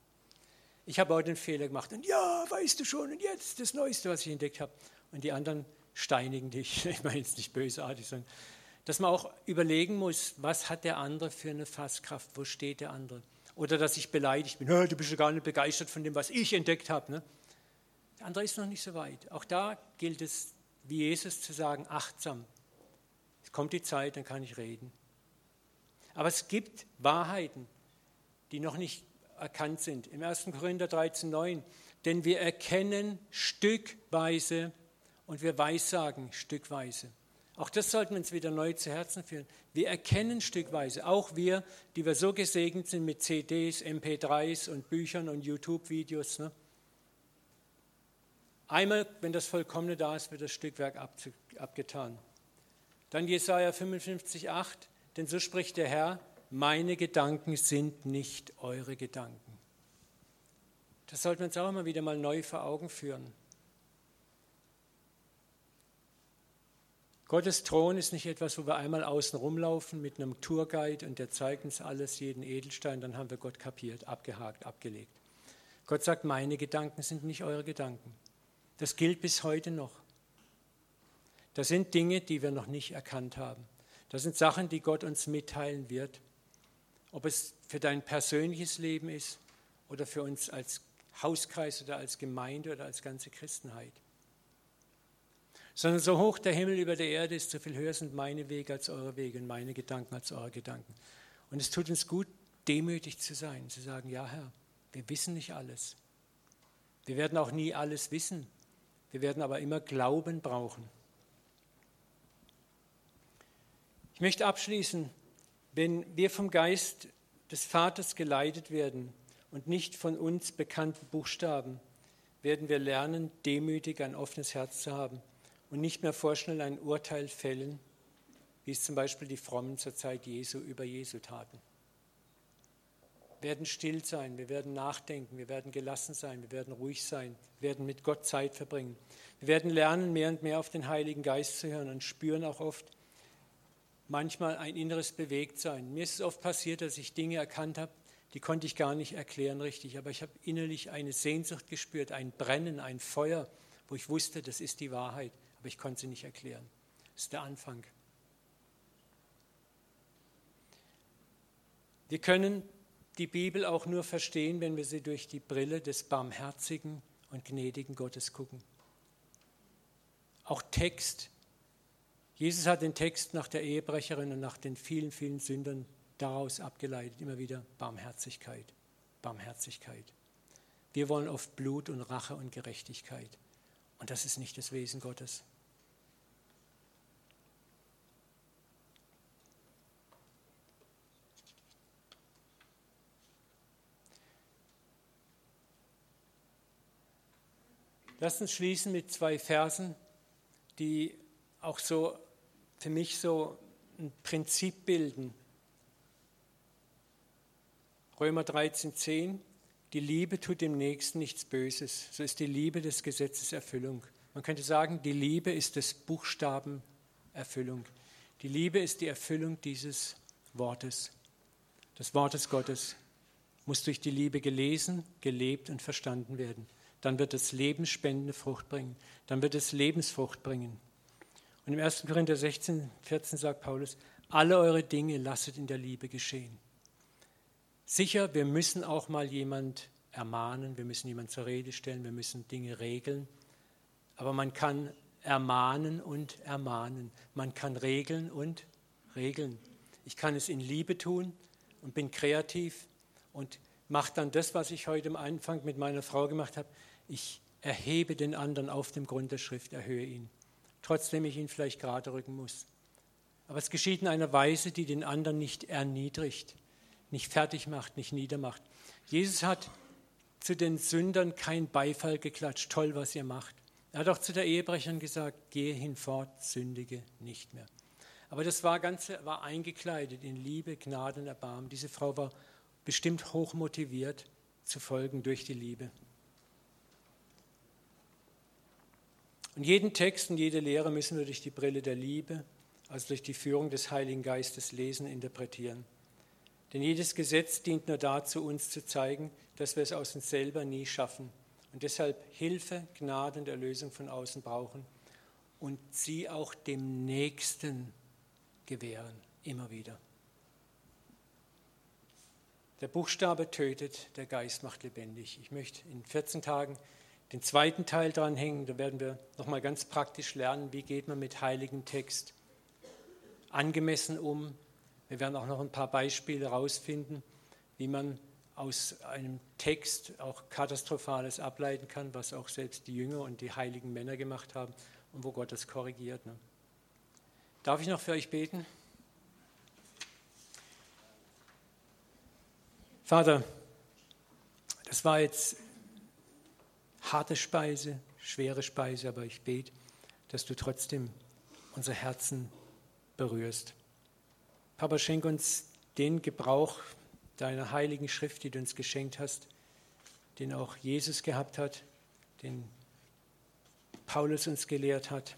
ich habe heute einen Fehler gemacht und ja, weißt du schon, und jetzt das Neueste, was ich entdeckt habe. Und die anderen steinigen dich. <laughs> Ich meine jetzt nicht bösartig, sondern dass man auch überlegen muss, was hat der andere für eine Fasskraft, wo steht der andere. Oder dass ich beleidigt bin, du bist ja gar nicht begeistert von dem, was ich entdeckt habe. Ne? Der andere ist noch nicht so weit. Auch da gilt es, wie Jesus zu sagen, achtsam. Es kommt die Zeit, dann kann ich reden. Aber es gibt Wahrheiten, die noch nicht erkannt sind. Im 1. Korinther 13,9. Denn wir erkennen stückweise und wir weissagen stückweise. Auch das sollten wir uns wieder neu zu Herzen führen. Wir erkennen stückweise, auch wir, die wir so gesegnet sind mit CDs, MP3s und Büchern und YouTube-Videos. Ne? Einmal, wenn das Vollkommene da ist, wird das Stückwerk abgetan. Dann Jesaja 55,8, denn so spricht der Herr: Meine Gedanken sind nicht eure Gedanken. Das sollten wir uns auch immer wieder mal neu vor Augen führen. Gottes Thron ist nicht etwas, wo wir einmal außen rumlaufen mit einem Tourguide und der zeigt uns alles, jeden Edelstein, dann haben wir Gott kapiert, abgehakt, abgelegt. Gott sagt, meine Gedanken sind nicht eure Gedanken. Das gilt bis heute noch. Das sind Dinge, die wir noch nicht erkannt haben. Das sind Sachen, die Gott uns mitteilen wird. Ob es für dein persönliches Leben ist oder für uns als Hauskreis oder als Gemeinde oder als ganze Christenheit sondern so hoch der Himmel über der Erde ist, so viel höher sind meine Wege als eure Wege und meine Gedanken als eure Gedanken. Und es tut uns gut, demütig zu sein, zu sagen, ja Herr, wir wissen nicht alles. Wir werden auch nie alles wissen. Wir werden aber immer Glauben brauchen. Ich möchte abschließen, wenn wir vom Geist des Vaters geleitet werden und nicht von uns bekannten Buchstaben, werden wir lernen, demütig ein offenes Herz zu haben und nicht mehr vorschnell ein Urteil fällen, wie es zum Beispiel die Frommen zur Zeit Jesu über Jesu taten. Werden still sein, wir werden nachdenken, wir werden gelassen sein, wir werden ruhig sein, wir werden mit Gott Zeit verbringen. Wir werden lernen, mehr und mehr auf den Heiligen Geist zu hören und spüren auch oft manchmal ein inneres Bewegtsein. Mir ist es oft passiert, dass ich Dinge erkannt habe, die konnte ich gar nicht erklären richtig, aber ich habe innerlich eine Sehnsucht gespürt, ein Brennen, ein Feuer, wo ich wusste, das ist die Wahrheit aber ich konnte sie nicht erklären. Das ist der Anfang. Wir können die Bibel auch nur verstehen, wenn wir sie durch die Brille des barmherzigen und gnädigen Gottes gucken. Auch Text. Jesus hat den Text nach der Ehebrecherin und nach den vielen, vielen Sündern daraus abgeleitet, immer wieder Barmherzigkeit, Barmherzigkeit. Wir wollen oft Blut und Rache und Gerechtigkeit. Und das ist nicht das Wesen Gottes. Lasst uns schließen mit zwei Versen, die auch so für mich so ein Prinzip bilden. Römer 13,10 Die Liebe tut dem Nächsten nichts Böses. So ist die Liebe des Gesetzes Erfüllung. Man könnte sagen, die Liebe ist des Buchstaben Erfüllung. Die Liebe ist die Erfüllung dieses Wortes, des Wortes Gottes. Muss durch die Liebe gelesen, gelebt und verstanden werden. Dann wird es lebensspendende Frucht bringen. Dann wird es Lebensfrucht bringen. Und im 1. Korinther 16, 14 sagt Paulus, alle eure Dinge lasset in der Liebe geschehen. Sicher, wir müssen auch mal jemand ermahnen, wir müssen jemand zur Rede stellen, wir müssen Dinge regeln. Aber man kann ermahnen und ermahnen. Man kann regeln und regeln. Ich kann es in Liebe tun und bin kreativ und mache dann das, was ich heute am Anfang mit meiner Frau gemacht habe. Ich erhebe den anderen auf dem Grund der Schrift, erhöhe ihn trotzdem ich ihn vielleicht gerade rücken muss. Aber es geschieht in einer Weise, die den anderen nicht erniedrigt, nicht fertig macht, nicht niedermacht. Jesus hat zu den Sündern keinen Beifall geklatscht, toll, was ihr macht. Er hat auch zu der Ehebrecherin gesagt, gehe hinfort, sündige nicht mehr. Aber das war, Ganze war eingekleidet in Liebe, Gnade und Erbarmen. Diese Frau war bestimmt hoch motiviert zu folgen durch die Liebe. Und jeden Text und jede Lehre müssen wir durch die Brille der Liebe, also durch die Führung des Heiligen Geistes lesen, interpretieren. Denn jedes Gesetz dient nur dazu, uns zu zeigen, dass wir es aus uns selber nie schaffen und deshalb Hilfe, Gnade und Erlösung von außen brauchen und sie auch dem Nächsten gewähren, immer wieder. Der Buchstabe tötet, der Geist macht lebendig. Ich möchte in 14 Tagen den zweiten Teil dranhängen. Da werden wir nochmal ganz praktisch lernen, wie geht man mit heiligem Text angemessen um. Wir werden auch noch ein paar Beispiele herausfinden, wie man aus einem Text auch Katastrophales ableiten kann, was auch selbst die Jünger und die heiligen Männer gemacht haben und wo Gott das korrigiert. Ne? Darf ich noch für euch beten? Vater, das war jetzt harte Speise, schwere Speise, aber ich bete, dass du trotzdem unser Herzen berührst. Papa, schenk uns den Gebrauch deiner heiligen Schrift, die du uns geschenkt hast, den auch Jesus gehabt hat, den Paulus uns gelehrt hat.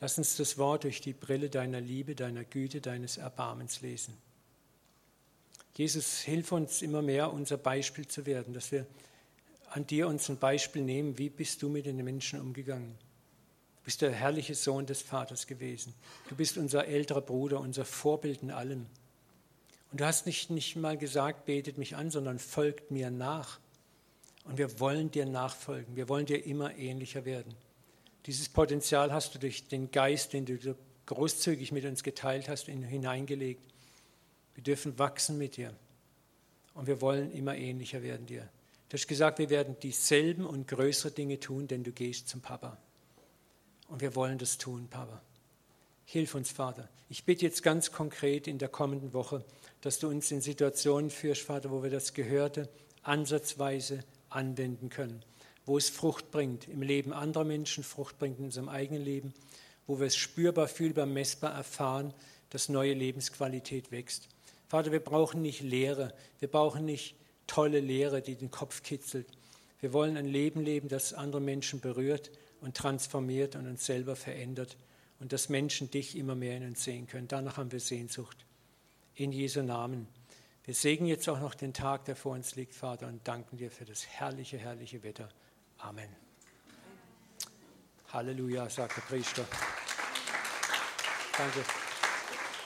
Lass uns das Wort durch die Brille deiner Liebe, deiner Güte, deines Erbarmens lesen. Jesus, hilf uns immer mehr, unser Beispiel zu werden, dass wir an dir uns ein Beispiel nehmen, wie bist du mit den Menschen umgegangen. Du bist der herrliche Sohn des Vaters gewesen. Du bist unser älterer Bruder, unser Vorbild in allem. Und du hast nicht, nicht mal gesagt, betet mich an, sondern folgt mir nach. Und wir wollen dir nachfolgen. Wir wollen dir immer ähnlicher werden. Dieses Potenzial hast du durch den Geist, den du großzügig mit uns geteilt hast, hineingelegt. Wir dürfen wachsen mit dir. Und wir wollen immer ähnlicher werden dir. Du hast gesagt, wir werden dieselben und größere Dinge tun, denn du gehst zum Papa. Und wir wollen das tun, Papa. Hilf uns, Vater. Ich bitte jetzt ganz konkret in der kommenden Woche, dass du uns in Situationen führst, Vater, wo wir das Gehörte ansatzweise anwenden können, wo es Frucht bringt im Leben anderer Menschen, Frucht bringt in unserem eigenen Leben, wo wir es spürbar, fühlbar, messbar erfahren, dass neue Lebensqualität wächst. Vater, wir brauchen nicht Lehre, wir brauchen nicht tolle Lehre, die den Kopf kitzelt. Wir wollen ein Leben leben, das andere Menschen berührt und transformiert und uns selber verändert und dass Menschen dich immer mehr in uns sehen können. Danach haben wir Sehnsucht. In Jesu Namen. Wir segnen jetzt auch noch den Tag, der vor uns liegt, Vater, und danken dir für das herrliche, herrliche Wetter. Amen. Halleluja, sagt der Priester. Danke.